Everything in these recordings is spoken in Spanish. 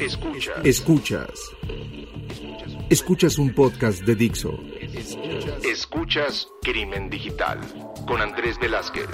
Escuchas. Escuchas. Escuchas un podcast de Dixo. Escuchas Crimen Digital con Andrés Velázquez.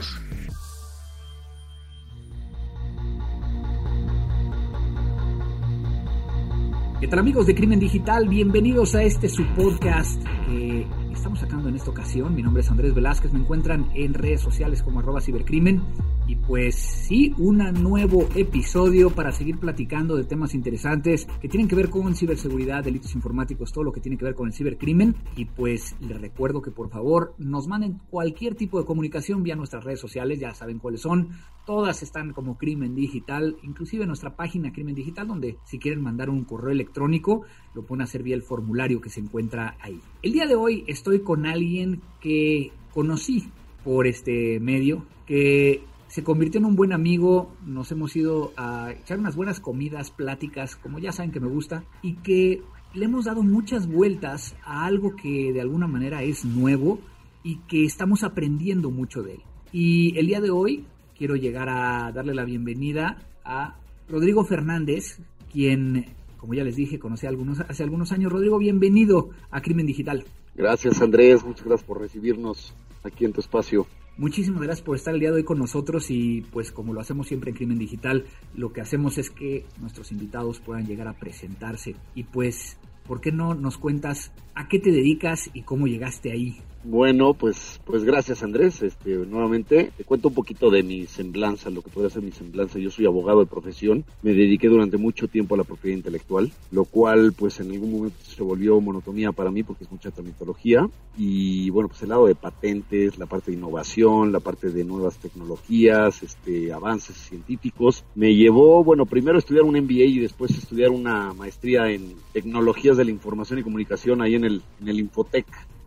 ¿Qué tal amigos de Crimen Digital? Bienvenidos a este su podcast que estamos sacando en esta ocasión. Mi nombre es Andrés Velázquez, me encuentran en redes sociales como arroba cibercrimen y pues sí, un nuevo episodio para seguir platicando de temas interesantes que tienen que ver con ciberseguridad, delitos informáticos, todo lo que tiene que ver con el cibercrimen. Y pues les recuerdo que por favor nos manden cualquier tipo de comunicación vía nuestras redes sociales, ya saben cuáles son. Todas están como Crimen Digital, inclusive nuestra página Crimen Digital, donde si quieren mandar un correo electrónico, lo pueden hacer vía el formulario que se encuentra ahí. El día de hoy estoy con alguien que conocí por este medio, que se convirtió en un buen amigo, nos hemos ido a echar unas buenas comidas, pláticas, como ya saben que me gusta, y que le hemos dado muchas vueltas a algo que de alguna manera es nuevo y que estamos aprendiendo mucho de él. Y el día de hoy quiero llegar a darle la bienvenida a Rodrigo Fernández, quien, como ya les dije, conocí algunos, hace algunos años. Rodrigo, bienvenido a Crimen Digital. Gracias Andrés, muchas gracias por recibirnos aquí en tu espacio. Muchísimas gracias por estar el día de hoy con nosotros y pues como lo hacemos siempre en Crimen Digital, lo que hacemos es que nuestros invitados puedan llegar a presentarse y pues, ¿por qué no nos cuentas a qué te dedicas y cómo llegaste ahí? Bueno, pues, pues gracias Andrés. Este, nuevamente te cuento un poquito de mi semblanza, lo que podría ser mi semblanza. Yo soy abogado de profesión, me dediqué durante mucho tiempo a la propiedad intelectual, lo cual pues en algún momento se volvió monotonía para mí porque es mucha tramitología y bueno, pues el lado de patentes, la parte de innovación, la parte de nuevas tecnologías, este, avances científicos, me llevó, bueno, primero estudiar un MBA y después estudiar una maestría en tecnologías de la información y comunicación ahí en el, en el Infotec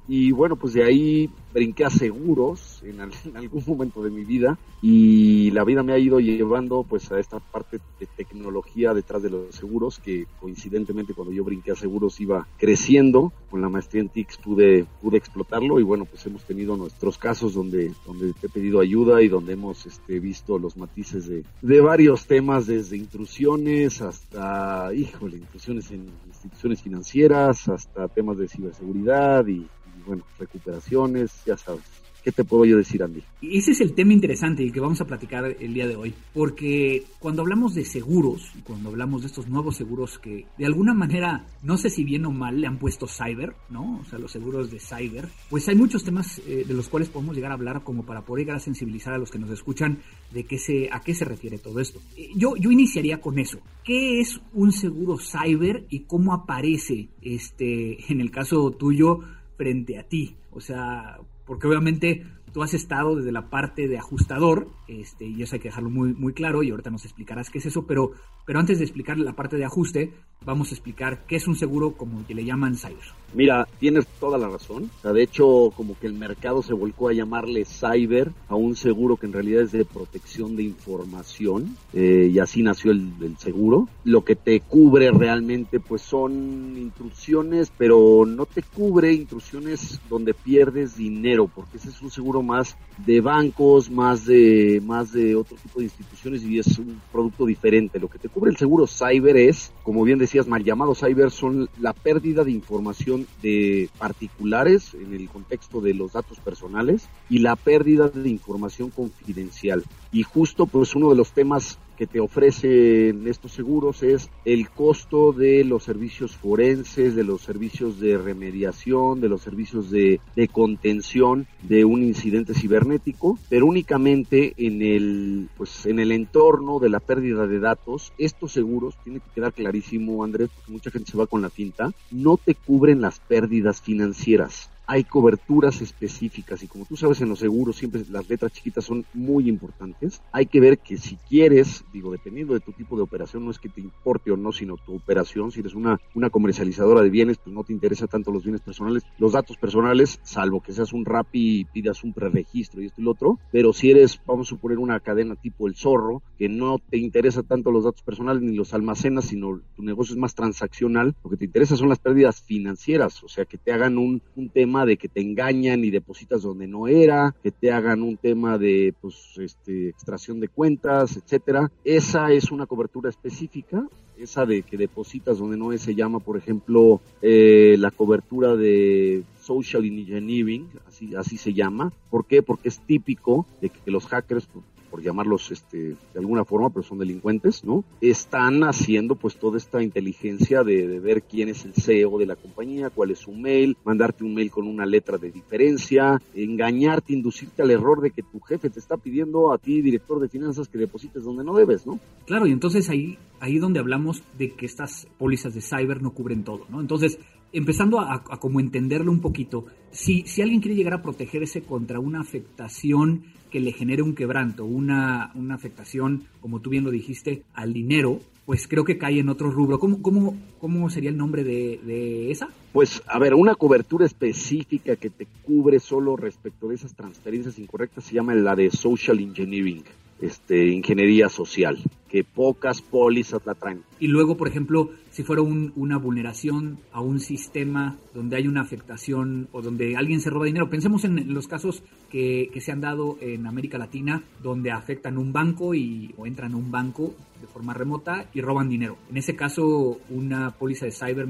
y bueno, pues de ahí brinqué a seguros en, algún momento de mi vida y la vida me ha ido llevando pues a esta parte de tecnología detrás de los seguros que coincidentemente cuando yo brinqué a seguros iba creciendo. Con la maestría en TICS pude pude explotarlo y bueno pues hemos tenido nuestros casos donde donde te he pedido ayuda y donde hemos este, visto los matices de, de varios temas desde intrusiones hasta híjole intrusiones en instituciones financieras hasta temas de ciberseguridad y bueno, recuperaciones, ya sabes. ¿Qué te puedo yo decir, Andy? Ese es el tema interesante y que vamos a platicar el día de hoy, porque cuando hablamos de seguros, cuando hablamos de estos nuevos seguros que de alguna manera, no sé si bien o mal, le han puesto cyber, ¿no? O sea, los seguros de cyber, pues hay muchos temas eh, de los cuales podemos llegar a hablar como para poder llegar a sensibilizar a los que nos escuchan de qué se, a qué se refiere todo esto. Eh, yo, yo iniciaría con eso. ¿Qué es un seguro cyber y cómo aparece, este, en el caso tuyo, frente a ti. O sea, porque obviamente tú has estado desde la parte de ajustador, este, y eso hay que dejarlo muy, muy claro, y ahorita nos explicarás qué es eso, pero, pero antes de explicar la parte de ajuste, vamos a explicar qué es un seguro como que le llaman cyber. Mira, tienes toda la razón. De hecho, como que el mercado se volcó a llamarle cyber a un seguro que en realidad es de protección de información, eh, y así nació el, el, seguro. Lo que te cubre realmente, pues son intrusiones, pero no te cubre intrusiones donde pierdes dinero, porque ese es un seguro más de bancos, más de, más de otro tipo de instituciones y es un producto diferente. Lo que te cubre el seguro cyber es, como bien decías, mal llamado cyber, son la pérdida de información de particulares en el contexto de los datos personales y la pérdida de información confidencial. Y justo pues uno de los temas que te ofrecen estos seguros es el costo de los servicios forenses, de los servicios de remediación, de los servicios de, contención de un incidente cibernético, pero únicamente en el, pues, en el entorno de la pérdida de datos, estos seguros, tiene que quedar clarísimo Andrés, porque mucha gente se va con la finta, no te cubren las pérdidas financieras hay coberturas específicas y como tú sabes en los seguros siempre las letras chiquitas son muy importantes. Hay que ver que si quieres, digo, dependiendo de tu tipo de operación, no es que te importe o no, sino tu operación, si eres una, una comercializadora de bienes, pues no te interesa tanto los bienes personales, los datos personales, salvo que seas un RAPI y pidas un preregistro y esto y lo otro, pero si eres, vamos a suponer una cadena tipo el zorro, que no te interesa tanto los datos personales ni los almacenas, sino tu negocio es más transaccional, lo que te interesa son las pérdidas financieras, o sea, que te hagan un, un tema de que te engañan y depositas donde no era, que te hagan un tema de pues este extracción de cuentas, etcétera. Esa es una cobertura específica, esa de que depositas donde no es se llama, por ejemplo, eh, la cobertura de social engineering, así así se llama. ¿Por qué? Porque es típico de que, que los hackers por llamarlos este, de alguna forma, pero son delincuentes, ¿no? Están haciendo pues toda esta inteligencia de, de, ver quién es el CEO de la compañía, cuál es su mail, mandarte un mail con una letra de diferencia, engañarte, inducirte al error de que tu jefe te está pidiendo a ti, director de finanzas, que deposites donde no debes, ¿no? Claro, y entonces ahí, ahí donde hablamos de que estas pólizas de cyber no cubren todo, ¿no? Entonces, empezando a, como entenderlo un poquito, si, si alguien quiere llegar a protegerse contra una afectación que le genere un quebranto, una, una afectación, como tú bien lo dijiste, al dinero, pues creo que cae en otro rubro. ¿Cómo, cómo, cómo sería el nombre de, de, esa? Pues, a ver, una cobertura específica que te cubre solo respecto de esas transferencias incorrectas se llama la de social engineering, este, ingeniería social, que pocas pólizas la traen. Y luego, por ejemplo, si fuera un, una vulneración a un sistema donde hay una afectación o donde alguien se roba dinero. Pensemos en los casos que, que se han dado en América Latina, donde afectan un banco y, o entran a un banco de forma remota y roban dinero. En ese caso, una póliza de cyber,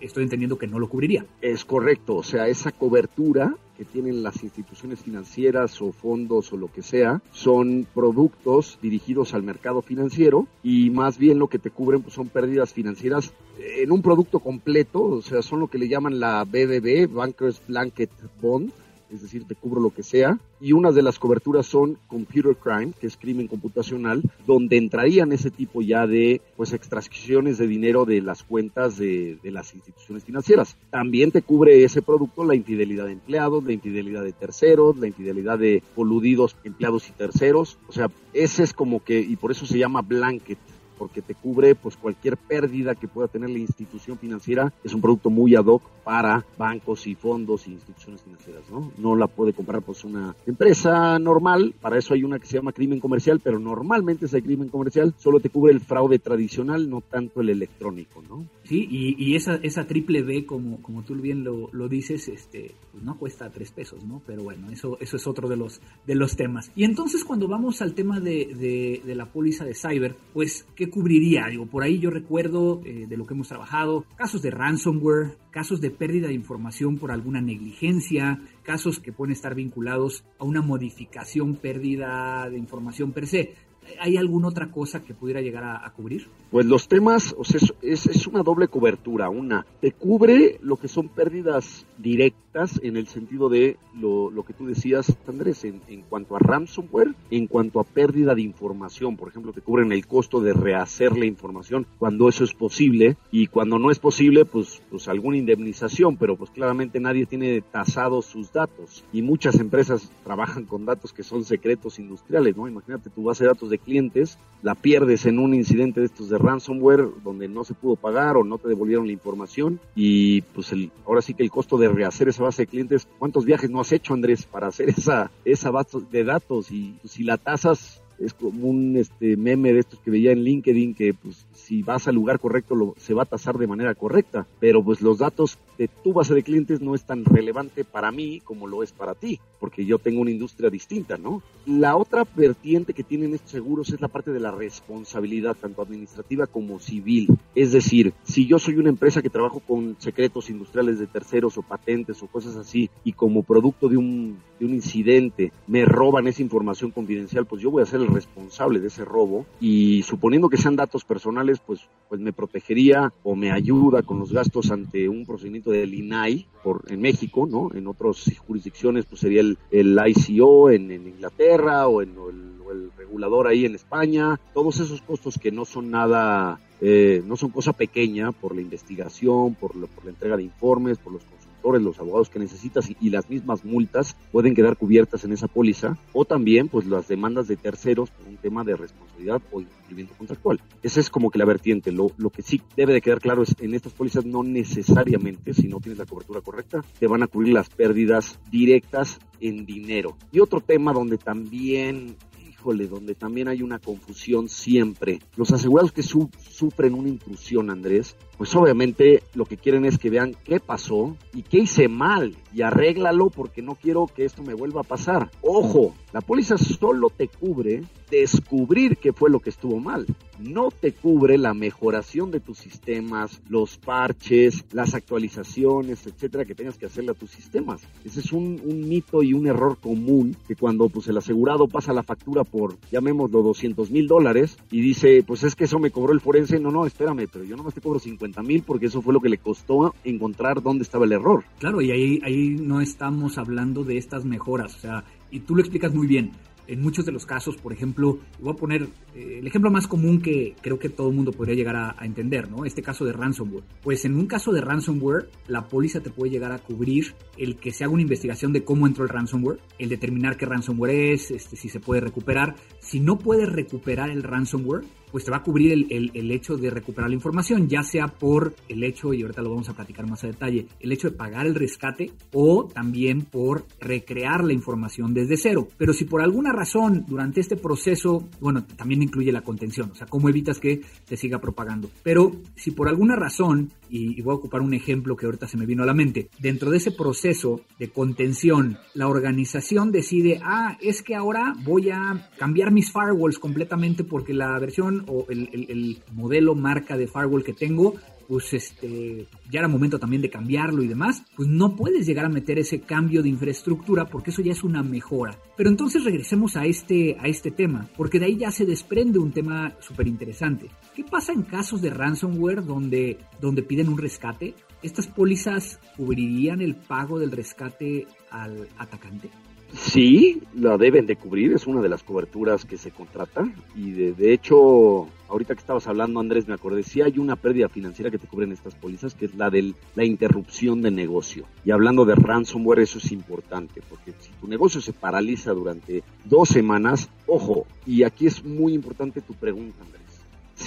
estoy entendiendo que no lo cubriría. Es correcto, o sea, esa cobertura que tienen las instituciones financieras o fondos o lo que sea, son productos dirigidos al mercado financiero y más bien lo que te cubren pues, son pérdidas financieras en un producto completo, o sea, son lo que le llaman la BBB, Bankers Blanket Bond, es decir, te cubro lo que sea. Y una de las coberturas son computer crime, que es crimen computacional, donde entrarían ese tipo ya de pues extracciones de dinero de las cuentas de, de, las instituciones financieras. También te cubre ese producto la infidelidad de empleados, la infidelidad de terceros, la infidelidad de coludidos empleados y terceros. O sea, ese es como que, y por eso se llama blanket porque te cubre pues cualquier pérdida que pueda tener la institución financiera. Es un producto muy ad hoc para bancos y fondos y instituciones financieras, ¿no? No la puede comprar pues una empresa normal, para eso hay una que se llama crimen comercial, pero normalmente ese crimen comercial solo te cubre el fraude tradicional, no tanto el electrónico, ¿no? Sí, y, y esa, esa triple B, como, como tú bien lo, lo dices, este, pues no cuesta tres pesos, ¿no? Pero bueno, eso, eso es otro de los, de los temas. Y entonces cuando vamos al tema de, de, de la póliza de cyber, pues, ¿qué cubriría? Digo, por ahí yo recuerdo eh, de lo que hemos trabajado, casos de ransomware, casos de pérdida de información por alguna negligencia, casos que pueden estar vinculados a una modificación, pérdida de información per se. ¿Hay alguna otra cosa que pudiera llegar a, cubrir? Pues los temas, o sea, es, es, una doble cobertura. Una, te cubre lo que son pérdidas directas en el sentido de lo, lo que tú decías, Andrés, en, en, cuanto a ransomware, en cuanto a pérdida de información. Por ejemplo, te cubren el costo de rehacer la información cuando eso es posible y cuando no es posible, pues, pues alguna indemnización, pero pues claramente nadie tiene tasados sus datos y muchas empresas trabajan con datos que son secretos industriales, ¿no? Imagínate tu base de datos de clientes, la pierdes en un incidente de estos de ransomware donde no se pudo pagar o no te devolvieron la información y pues el, ahora sí que el costo de rehacer esa base de clientes, ¿cuántos viajes no has hecho Andrés para hacer esa, esa base de datos? Y pues, si la tasas es como un este meme de estos que veía en LinkedIn que pues si vas al lugar correcto lo, se va a tasar de manera correcta, pero pues los datos de tu base de clientes no es tan relevante para mí como lo es para ti, porque yo tengo una industria distinta, ¿no? La otra vertiente que tienen estos seguros es la parte de la responsabilidad, tanto administrativa como civil. Es decir, si yo soy una empresa que trabajo con secretos industriales de terceros o patentes o cosas así, y como producto de un, de un incidente me roban esa información confidencial, pues yo voy a ser el responsable de ese robo y suponiendo que sean datos personales, pues, pues me protegería o me ayuda con los gastos ante un procedimiento del INAI por, en México, ¿no? En otras jurisdicciones pues sería el, el ICO en, en, Inglaterra o en el, regulador ahí en España, todos esos costos que no son nada, eh, no son cosa pequeña por la investigación, por, lo, por la entrega de informes, por los los abogados que necesitas y, las mismas multas pueden quedar cubiertas en esa póliza o también pues las demandas de terceros por un tema de responsabilidad o incumplimiento contractual. Esa es como que la vertiente. Lo, lo que sí debe de quedar claro es en estas pólizas no necesariamente, si no tienes la cobertura correcta, te van a cubrir las pérdidas directas en dinero. Y otro tema donde también híjole, donde también hay una confusión siempre. Los asegurados que sufren una intrusión, Andrés, pues obviamente lo que quieren es que vean qué pasó y qué hice mal y arréglalo porque no quiero que esto me vuelva a pasar. Ojo, la póliza solo te cubre descubrir qué fue lo que estuvo mal. No te cubre la mejoración de tus sistemas, los parches, las actualizaciones, etcétera, que tengas que hacerle a tus sistemas. Ese es un, mito y un error común que cuando pues, el asegurado pasa la factura por, llamémoslo, 200 mil dólares y dice, pues es que eso me cobró el forense. No, no, espérame, pero yo nomás te cobro 50 mil porque eso fue lo que le costó encontrar dónde estaba el error. Claro, y ahí, ahí no estamos hablando de estas mejoras, o sea, y tú lo explicas muy bien en muchos de los casos, por ejemplo, voy a poner eh, el ejemplo más común que creo que todo el mundo podría llegar a, entender, ¿no? Este caso de ransomware. Pues en un caso de ransomware, la póliza te puede llegar a cubrir el que se haga una investigación de cómo entró el ransomware, el determinar qué ransomware es, este, si se puede recuperar. Si no puedes recuperar el ransomware, pues te va a cubrir el, el, hecho de recuperar la información, ya sea por el hecho, y ahorita lo vamos a platicar más a detalle, el hecho de pagar el rescate o también por recrear la información desde cero. Pero si por alguna razón durante este proceso, bueno, también incluye la contención, o sea, cómo evitas que te siga propagando. Pero si por alguna razón, y, voy a ocupar un ejemplo que ahorita se me vino a la mente, dentro de ese proceso de contención, la organización decide, ah, es que ahora voy a cambiar mis firewalls completamente porque la versión o el, modelo marca de firewall que tengo, pues este, ya era momento también de cambiarlo y demás, pues no puedes llegar a meter ese cambio de infraestructura porque eso ya es una mejora. Pero entonces regresemos a este, a este tema, porque de ahí ya se desprende un tema súper interesante. ¿Qué pasa en casos de ransomware donde, donde piden un rescate? ¿Estas pólizas cubrirían el pago del rescate al atacante? Sí, la deben de cubrir, es una de las coberturas que se contrata y de, hecho, ahorita que estabas hablando Andrés, me acordé, sí hay una pérdida financiera que te cubren estas pólizas, que es la de la interrupción de negocio. Y hablando de ransomware, eso es importante, porque si tu negocio se paraliza durante dos semanas, ojo, y aquí es muy importante tu pregunta Andrés,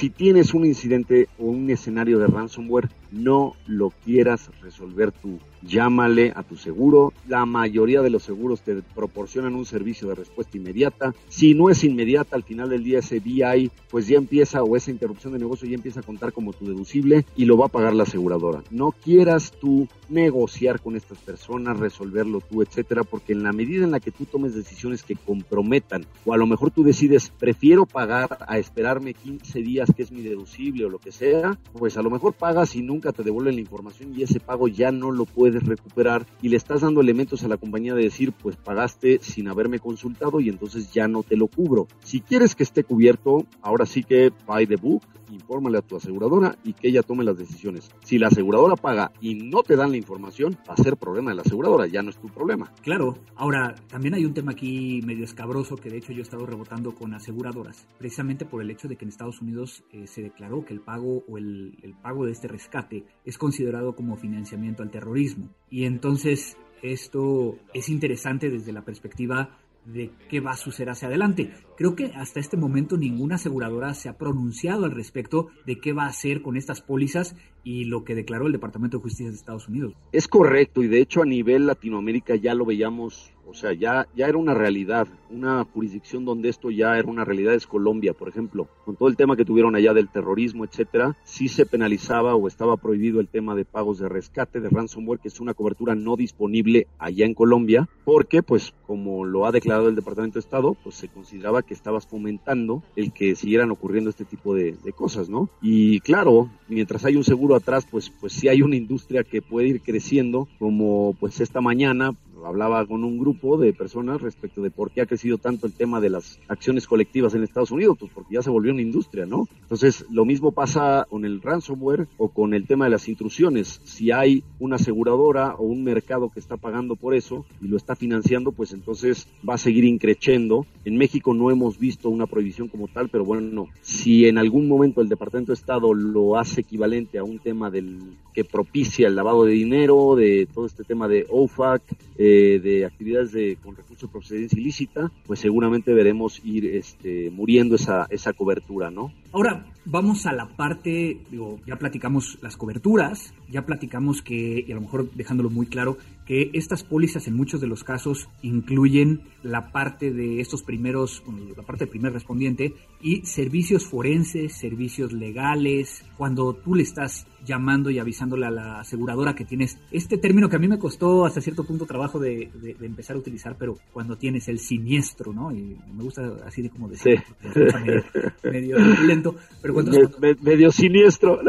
si tienes un incidente o un escenario de ransomware, no lo quieras resolver tú llámale a tu seguro. La mayoría de los seguros te proporcionan un servicio de respuesta inmediata. Si no es inmediata, al final del día ese VI pues ya empieza o esa interrupción de negocio ya empieza a contar como tu deducible y lo va a pagar la aseguradora. No quieras tú negociar con estas personas, resolverlo tú, etcétera, porque en la medida en la que tú tomes decisiones que comprometan o a lo mejor tú decides prefiero pagar a esperarme 15 días que es mi deducible o lo que sea, pues a lo mejor pagas y nunca te devuelven la información y ese pago ya no lo puedes recuperar y le estás dando elementos a la compañía de decir, pues pagaste sin haberme consultado y entonces ya no te lo cubro. Si quieres que esté cubierto, ahora sí que buy the book, infórmale a tu aseguradora y que ella tome las decisiones. Si la aseguradora paga y no te dan la información, va a ser problema de la aseguradora, ya no es tu problema. Claro, ahora también hay un tema aquí medio escabroso que de hecho yo he estado rebotando con aseguradoras, precisamente por el hecho de que en Estados Unidos eh, se declaró que el pago o el, el pago de este rescate es considerado como financiamiento al terrorismo. Y entonces esto es interesante desde la perspectiva de qué va a suceder hacia adelante. Creo que hasta este momento ninguna aseguradora se ha pronunciado al respecto de qué va a hacer con estas pólizas y lo que declaró el Departamento de Justicia de Estados Unidos. Es correcto y de hecho a nivel Latinoamérica ya lo veíamos o sea, ya, ya era una realidad, una jurisdicción donde esto ya era una realidad es Colombia, por ejemplo, con todo el tema que tuvieron allá del terrorismo, etcétera, sí se penalizaba o estaba prohibido el tema de pagos de rescate, de ransomware, que es una cobertura no disponible allá en Colombia, porque pues como lo ha declarado el Departamento de Estado, pues se consideraba que estabas fomentando el que siguieran ocurriendo este tipo de, cosas, ¿no? Y claro, mientras hay un seguro atrás, pues, pues sí hay una industria que puede ir creciendo, como pues esta mañana hablaba con un grupo de personas respecto de por qué ha crecido tanto el tema de las acciones colectivas en Estados Unidos, pues porque ya se volvió una industria, ¿no? Entonces, lo mismo pasa con el ransomware o con el tema de las intrusiones. Si hay una aseguradora o un mercado que está pagando por eso y lo está financiando, pues entonces va a seguir increciendo. En México no hemos visto una prohibición como tal, pero bueno, si en algún momento el Departamento de Estado lo hace equivalente a un tema del que propicia el lavado de dinero, de todo este tema de OFAC, eh, de actividades de, con recursos de procedencia ilícita, pues seguramente veremos ir este, muriendo esa, esa cobertura, ¿no? Ahora, vamos a la parte, digo, ya platicamos las coberturas, ya platicamos que, y a lo mejor dejándolo muy claro, que estas pólizas en muchos de los casos incluyen la parte de estos primeros, la parte del primer respondiente y servicios forenses, servicios legales, cuando tú le estás llamando y avisándole a la aseguradora que tienes este término que a mí me costó hasta cierto punto trabajo de, empezar a utilizar, pero cuando tienes el siniestro, ¿no? Y me gusta así de como decir, medio, lento, pero cuando... medio siniestro.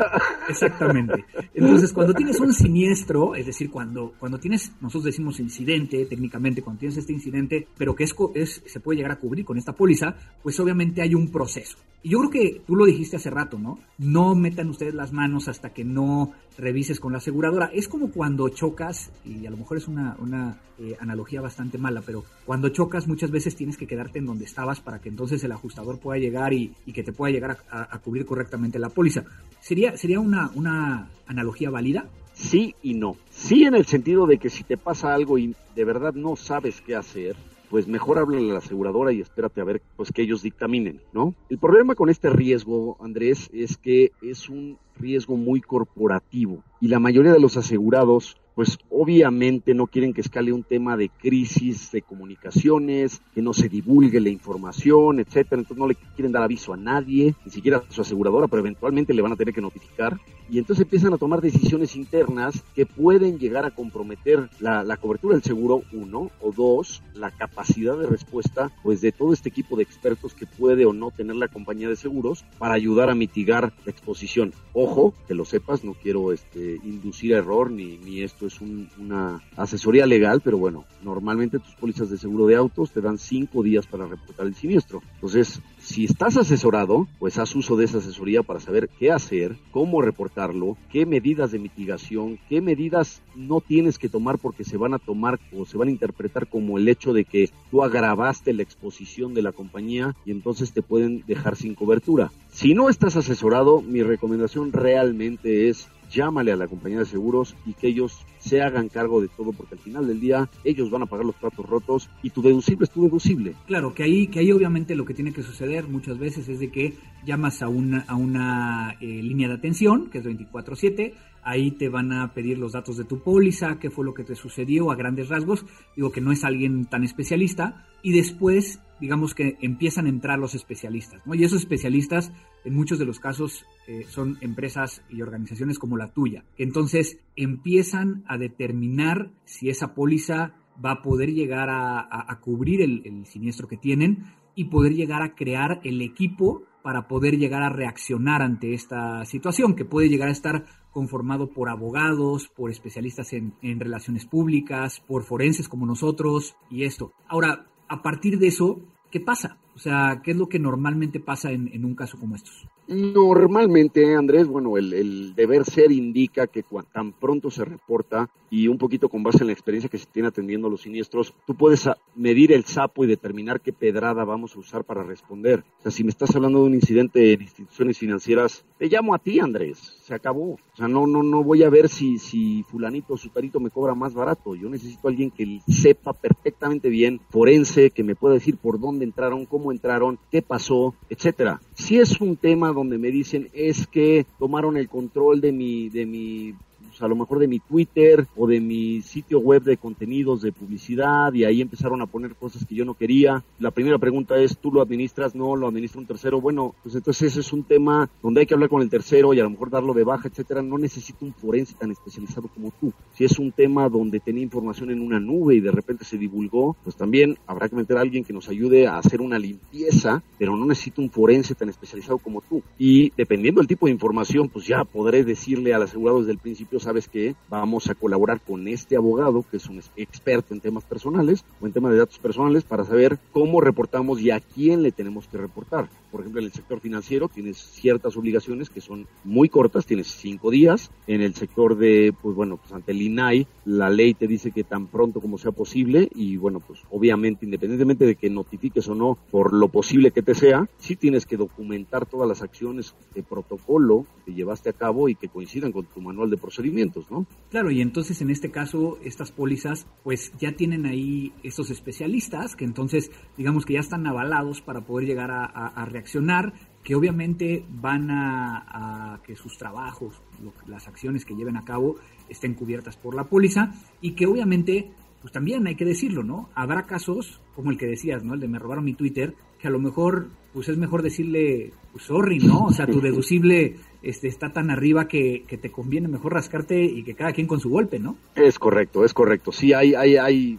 Exactamente. Entonces, cuando tienes un siniestro, es decir, cuando, cuando tienes, nosotros decimos incidente, técnicamente, cuando tienes este incidente, pero que es, es, se puede llegar a cubrir con esta póliza, pues obviamente hay un proceso. Y yo creo que tú lo dijiste hace rato, ¿no? No metan ustedes las manos hasta que no revises con la aseguradora. Es como cuando chocas, y a lo mejor es una, eh, analogía bastante mala, pero cuando chocas muchas veces tienes que quedarte en donde estabas para que entonces el ajustador pueda llegar y, que te pueda llegar a, cubrir correctamente la póliza. ¿Sería, sería una analogía válida? Sí y no. Sí en el sentido de que si te pasa algo y de verdad no sabes qué hacer, pues mejor háblale a la aseguradora y espérate a ver pues que ellos dictaminen, ¿no? El problema con este riesgo, Andrés, es que es un riesgo muy corporativo y la mayoría de los asegurados pues obviamente no quieren que escale un tema de crisis de comunicaciones, que no se divulgue la información, etcétera, entonces no le quieren dar aviso a nadie, ni siquiera a su aseguradora, pero eventualmente le van a tener que notificar y entonces empiezan a tomar decisiones internas que pueden llegar a comprometer la, cobertura del seguro, uno, o dos, la capacidad de respuesta pues de todo este equipo de expertos que puede o no tener la compañía de seguros para ayudar a mitigar la exposición. Ojo, que lo sepas, no quiero este, inducir error ni, ni esto es una asesoría legal, pero bueno, normalmente tus pólizas de seguro de autos te dan cinco días para reportar el siniestro. Entonces, si estás asesorado, pues haz uso de esa asesoría para saber qué hacer, cómo reportarlo, qué medidas de mitigación, qué medidas no tienes que tomar porque se van a tomar o se van a interpretar como el hecho de que tú agravaste la exposición de la compañía y entonces te pueden dejar sin cobertura. Si no estás asesorado, mi recomendación realmente es llámale a la compañía de seguros y que ellos se hagan cargo de todo, porque al final del día ellos van a pagar los platos rotos y tu deducible es tu deducible. Claro, que ahí, que ahí obviamente lo que tiene que suceder muchas veces es de que llamas a una, a una eh, línea de atención, que es 24-7, ahí te van a pedir los datos de tu póliza, qué fue lo que te sucedió a grandes rasgos, digo que no es alguien tan especialista, y después digamos que empiezan a entrar los especialistas, ¿no? Y esos especialistas, en muchos de los casos, eh, son empresas y organizaciones como la tuya, que entonces empiezan a determinar si esa póliza va a poder llegar a, cubrir el, el siniestro que tienen y poder llegar a crear el equipo para poder llegar a reaccionar ante esta situación, que puede llegar a estar conformado por abogados, por especialistas en, en, relaciones públicas, por forenses como nosotros y esto. Ahora, a partir de eso, ¿qué pasa? O sea, ¿qué es lo que normalmente pasa en, un caso como estos? Normalmente, Andrés, bueno, el, deber ser indica que tan pronto se reporta y un poquito con base en la experiencia que se tiene atendiendo los siniestros, tú puedes medir el sapo y determinar qué pedrada vamos a usar para responder. O sea, si me estás hablando de un incidente en instituciones financieras, te llamo a ti, Andrés, se acabó. O sea, no, no, no voy a ver si, si fulanito o sutarito me cobra más barato. Yo necesito a alguien que sepa perfectamente bien, forense, que me pueda decir por dónde entraron, cómo entraron, qué pasó, etcétera. Si es un tema donde me dicen es que tomaron el control de mi, de mi a lo mejor de mi Twitter o de mi sitio web de contenidos de publicidad y ahí empezaron a poner cosas que yo no quería. La primera pregunta es, ¿tú lo administras? No, lo administra un tercero. Bueno, pues entonces ese es un tema donde hay que hablar con el tercero y a lo mejor darlo de baja, etcétera. No necesito un forense tan especializado como tú. Si es un tema donde tenía información en una nube y de repente se divulgó, pues también habrá que meter a alguien que nos ayude a hacer una limpieza, pero no necesito un forense tan especializado como tú. Y dependiendo del tipo de información, pues ya podré decirle al asegurado desde el principio sabes que vamos a colaborar con este abogado, que es un experto en temas personales o en temas de datos personales, para saber cómo reportamos y a quién le tenemos que reportar. Por ejemplo, en el sector financiero tienes ciertas obligaciones que son muy cortas, tienes cinco días. En el sector de, pues bueno, pues ante el INAI, la ley te dice que tan pronto como sea posible y bueno, pues obviamente, independientemente de que notifiques o no, por lo posible que te sea, sí tienes que documentar todas las acciones de protocolo que llevaste a cabo y que coincidan con tu manual de ¿no? Claro, y entonces en este caso estas pólizas pues ya tienen ahí estos especialistas que entonces digamos que ya están avalados para poder llegar a, reaccionar, que obviamente van a, que sus trabajos, las acciones que lleven a cabo estén cubiertas por la póliza y que obviamente pues también hay que decirlo, ¿no? Habrá casos como el que decías, ¿no? El de me robaron mi Twitter, que a lo mejor pues es mejor decirle, pues sorry, ¿no? O sea, tu deducible este, está tan arriba que, te conviene mejor rascarte y que cada quien con su golpe, ¿no? Es correcto, es correcto. Sí, hay, hay, hay,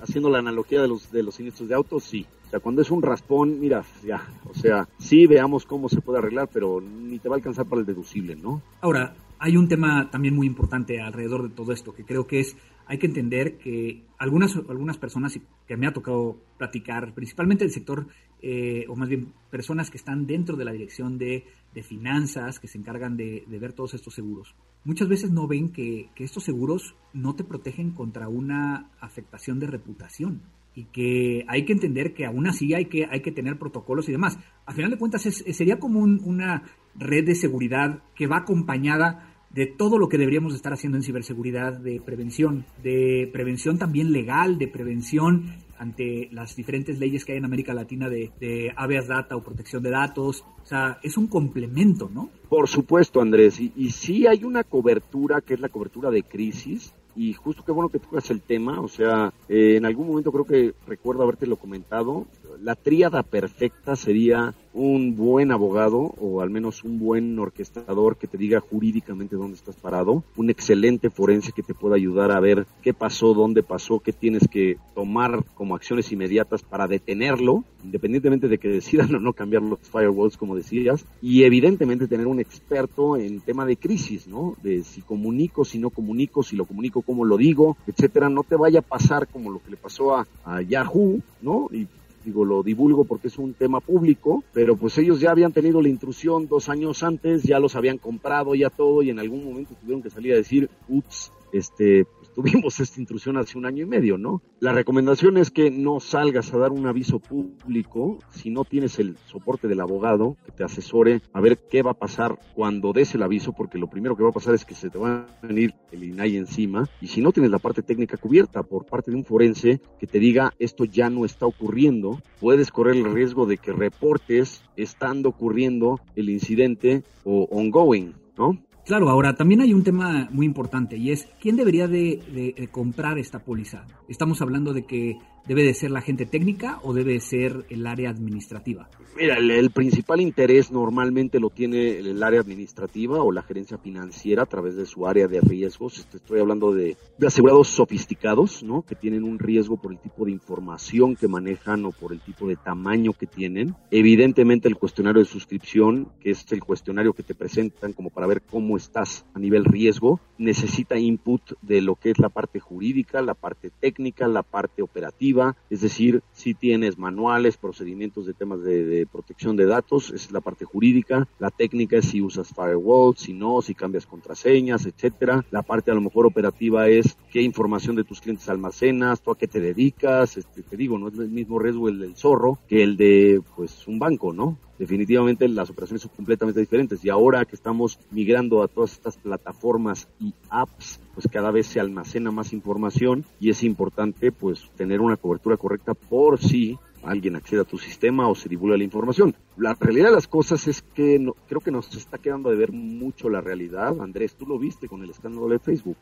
haciendo la analogía de los, de los siniestros de autos, sí. O sea, cuando es un raspón, mira, ya, o sea, sí veamos cómo se puede arreglar, pero ni te va a alcanzar para el deducible, ¿no? Ahora, hay un tema también muy importante alrededor de todo esto, que creo que es, hay que entender que algunas, algunas personas que me ha tocado platicar, principalmente el sector, eh, o más bien personas que están dentro de la dirección de, finanzas, que se encargan de, ver todos estos seguros, muchas veces no ven que, estos seguros no te protegen contra una afectación de reputación y que hay que entender que aún así hay que, hay que tener protocolos y demás. A final de cuentas sería como una red de seguridad que va acompañada de todo lo que deberíamos estar haciendo en ciberseguridad, de prevención, de prevención también legal, de prevención ante las diferentes leyes que hay en América Latina de, de habeas data o protección de datos. O sea, es un complemento, ¿no? Por supuesto, Andrés. Y, y sí hay una cobertura que es la cobertura de crisis, y justo qué bueno que tocas el tema, o sea, eh, en algún momento creo que recuerdo haberte lo comentado, la tríada perfecta sería un buen abogado o al menos un buen orquestador que te diga jurídicamente dónde estás parado, un excelente forense que te pueda ayudar a ver qué pasó, dónde pasó, qué tienes que tomar como acciones inmediatas para detenerlo, independientemente de que decidan o no cambiar los firewalls como decías, y evidentemente tener un experto en tema de crisis, ¿no? De si comunico, si no comunico, si lo comunico, cómo lo digo, etcétera, no te vaya a pasar como lo que le pasó a, a Yahoo, ¿no? Y digo, lo divulgo porque es un tema público, pero pues ellos ya habían tenido la intrusión dos años antes, ya los habían comprado ya todo y en algún momento tuvieron que salir a decir, ups, este, tuvimos esta intrusión hace un año y medio, ¿no? La recomendación es que no salgas a dar un aviso público si no tienes el soporte del abogado que te asesore a ver qué va a pasar cuando des el aviso, porque lo primero que va a pasar es que se te va a venir el INAI encima y si no tienes la parte técnica cubierta por parte de un forense que te diga esto ya no está ocurriendo, puedes correr el riesgo de que reportes estando ocurriendo el incidente o ongoing, ¿no? Claro, ahora también hay un tema muy importante y es quién debería de, comprar esta póliza. Estamos hablando de que debe de ser la gente técnica o debe de ser el área administrativa. Mira, el, principal interés normalmente lo tiene el área administrativa o la gerencia financiera a través de su área de riesgos. Este, estoy hablando de, asegurados sofisticados, ¿no? Que tienen un riesgo por el tipo de información que manejan o por el tipo de tamaño que tienen. Evidentemente el cuestionario de suscripción, que es el cuestionario que te presentan como para ver cómo estás a nivel riesgo, necesita input de lo que es la parte jurídica, la parte técnica, la parte operativa, es decir, si tienes manuales, procedimientos de temas de protección de datos, es la parte jurídica, la técnica es si usas firewall, si no, si cambias contraseñas, etcétera. La parte a lo mejor operativa es qué información de tus clientes almacenas, tú a qué te dedicas, este, te digo, no es el mismo riesgo el del zorro que el de pues un banco, ¿no? Definitivamente las operaciones son completamente diferentes y ahora que estamos migrando a todas estas plataformas y apps, pues cada vez se almacena más información y es importante pues tener una cobertura correcta por si alguien accede a tu sistema o se divulga la información. La realidad de las cosas es que no, creo que nos está quedando de ver mucho la realidad. Andrés, tú lo viste con el escándalo de Facebook.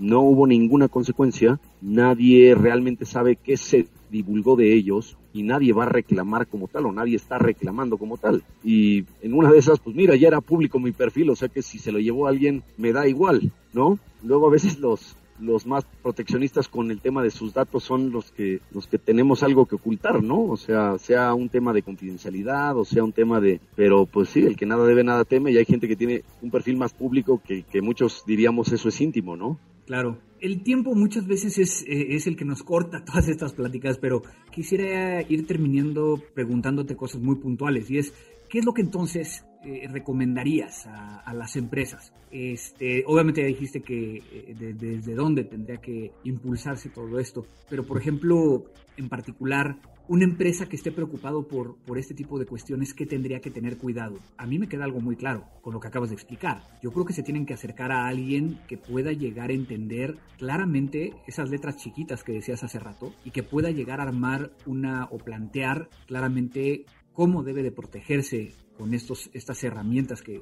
No hubo ninguna consecuencia, nadie realmente sabe qué se divulgó de ellos y nadie va a reclamar como tal o nadie está reclamando como tal. Y en una de esas, pues mira, ya era público mi perfil, o sea que si se lo llevó alguien me da igual, ¿no? Luego a veces los, los más proteccionistas con el tema de sus datos son los que los que tenemos algo que ocultar, ¿no? O sea, sea un tema de confidencialidad o sea un tema de, pero pues sí, el que nada debe nada teme y hay gente que tiene un perfil más público que, que muchos diríamos eso es íntimo, ¿no? Claro. El tiempo muchas veces es, eh, es, el que nos corta todas estas pláticas, pero quisiera ir terminando preguntándote cosas muy puntuales y es, ¿qué es lo que entonces eh, recomendarías a, las empresas? Este, obviamente ya dijiste que eh, desde dónde tendría que impulsarse todo esto, pero por ejemplo, en particular, una empresa que esté preocupado por, por este tipo de cuestiones, ¿qué tendría que tener cuidado? A mí me queda algo muy claro con lo que acabas de explicar. Yo creo que se tienen que acercar a alguien que pueda llegar a entender claramente esas letras chiquitas que decías hace rato y que pueda llegar a armar una o plantear claramente cómo debe de protegerse con estos, estas herramientas, que,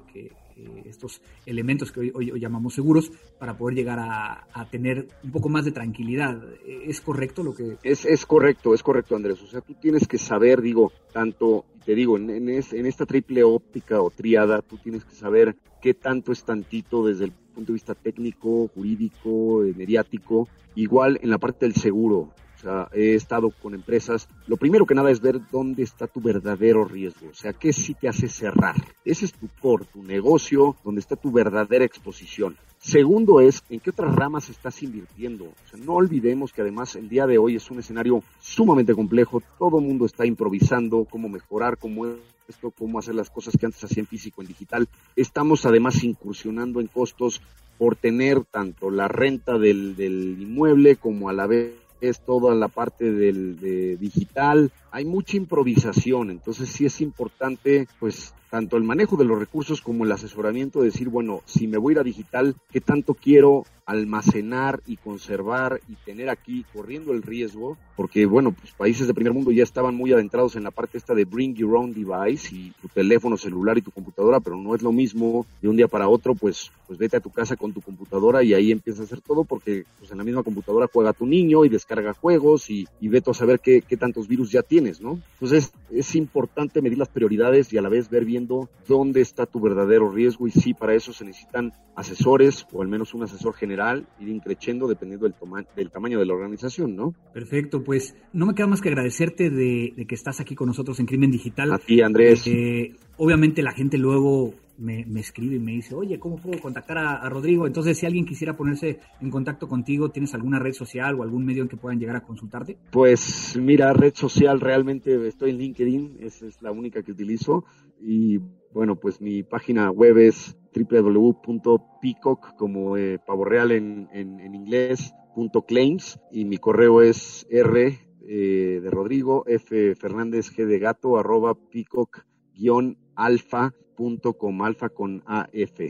estos elementos que hoy, llamamos seguros, para poder llegar a, tener un poco más de tranquilidad. ¿Es correcto lo que...? Es, es correcto, es correcto, Andrés. O sea, tú tienes que saber, digo, tanto, te digo, en, en, en esta triple óptica o triada, tú tienes que saber qué tanto es tantito desde el punto de vista técnico, jurídico, mediático, igual en la parte del seguro. O sea, he estado con empresas. Lo primero que nada es ver dónde está tu verdadero riesgo. O sea, qué sí te hace cerrar. Ese es tu core, tu negocio, donde está tu verdadera exposición. Segundo es en qué otras ramas estás invirtiendo. O sea, no olvidemos que además el día de hoy es un escenario sumamente complejo. Todo el mundo está improvisando cómo mejorar, cómo esto, cómo hacer las cosas que antes hacían físico en digital. Estamos además incursionando en costos por tener tanto la renta del, del inmueble como a la vez es toda la parte del de digital, hay mucha improvisación, entonces sí es importante pues tanto el manejo de los recursos como el asesoramiento, de decir, bueno, si me voy a ir a digital, ¿qué tanto quiero almacenar y conservar y tener aquí corriendo el riesgo? Porque, bueno, pues países de primer mundo ya estaban muy adentrados en la parte esta de bring your own device y tu teléfono celular y tu computadora, pero no es lo mismo de un día para otro, pues, pues vete a tu casa con tu computadora y ahí empieza a hacer todo porque pues en la misma computadora juega tu niño y descarga juegos y, y vete a saber qué, qué tantos virus ya tienes, ¿no? Entonces es importante medir las prioridades y a la vez ver bien dónde está tu verdadero riesgo y si para eso se necesitan asesores o al menos un asesor general, ir increciendo dependiendo del, del tamaño de la organización, ¿no? Perfecto, pues no me queda más que agradecerte de, que estás aquí con nosotros en Crimen Digital. A ti, Andrés. Eh, obviamente la gente luego me, escribe y me dice, oye, ¿cómo puedo contactar a, Rodrigo? Entonces, si alguien quisiera ponerse en contacto contigo, ¿tienes alguna red social o algún medio en que puedan llegar a consultarte? Pues mira, red social realmente estoy en LinkedIn, esa es la única que utilizo. Y bueno, pues mi página web es www.peacock, como eh, pavo real en, en, inglés, punto claims, y mi correo es r eh, de Rodrigo, f fernández g de gato, arroba peacock guion alfa punto com, alfa con AF,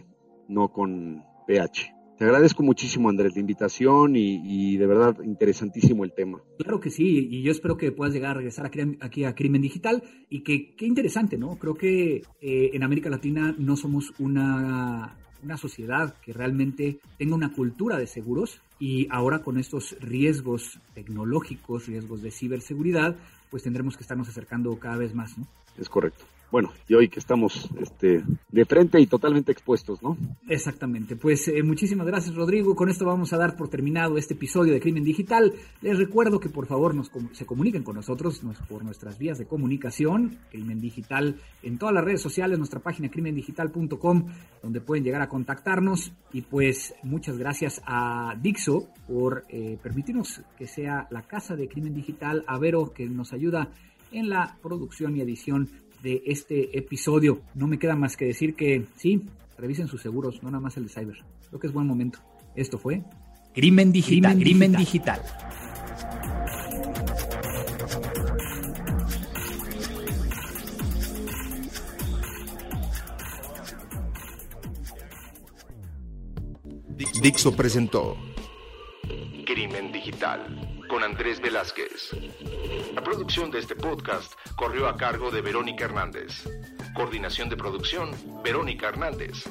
no con PH. Te agradezco muchísimo, Andrés, la invitación y, de verdad interesantísimo el tema. Claro que sí, y yo espero que puedas llegar a regresar aquí a Crimen Digital y que qué interesante, ¿no? Creo que eh, en América Latina no somos una, una sociedad que realmente tenga una cultura de seguros y ahora con estos riesgos tecnológicos, riesgos de ciberseguridad, pues tendremos que estarnos acercando cada vez más, ¿no? Es correcto bueno, y hoy que estamos este, de frente y totalmente expuestos, ¿no? Exactamente. Pues eh, muchísimas gracias, Rodrigo. Con esto vamos a dar por terminado este episodio de Crimen Digital. Les recuerdo que por favor nos, se comuniquen con nosotros por nuestras vías de comunicación, Crimen Digital, en todas las redes sociales, nuestra página crimendigital.com, donde pueden llegar a contactarnos. Y pues muchas gracias a Dixo por eh, permitirnos que sea la casa de Crimen Digital, a Vero que nos ayuda en la producción y edición de este episodio. No me queda más que decir que sí, revisen sus seguros, no nada más el de Cyber. Creo que es buen momento. Esto fue Crimen Digital. Crimen Digital. Dixo presentó Crimen Digital con Andrés Velázquez. La producción de este podcast corrió a cargo de Verónica Hernández. Coordinación de producción, Verónica Hernández.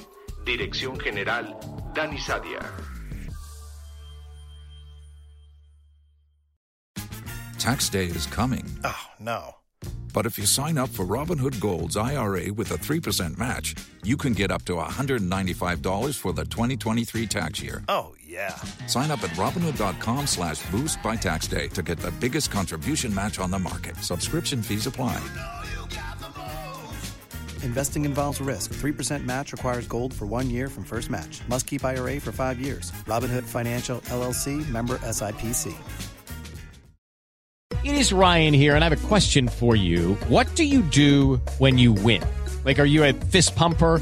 Dirección General, Dani Sadia. Tax day is coming. Oh, no. But if you sign up for Robinhood Gold's IRA with a 3% match, you can get up to $195 for the 2023 tax year. Oh, yeah. Sign up at Robinhood.com slash boost by tax day to get the biggest contribution match on the market. Subscription fees apply. Investing involves risk. 3% match requires gold for one year from first match. Must keep IRA for five years. Robinhood Financial LLC member SIPC. It is Ryan here, and I have a question for you. What do you do when you win? Like, are you a fist pumper?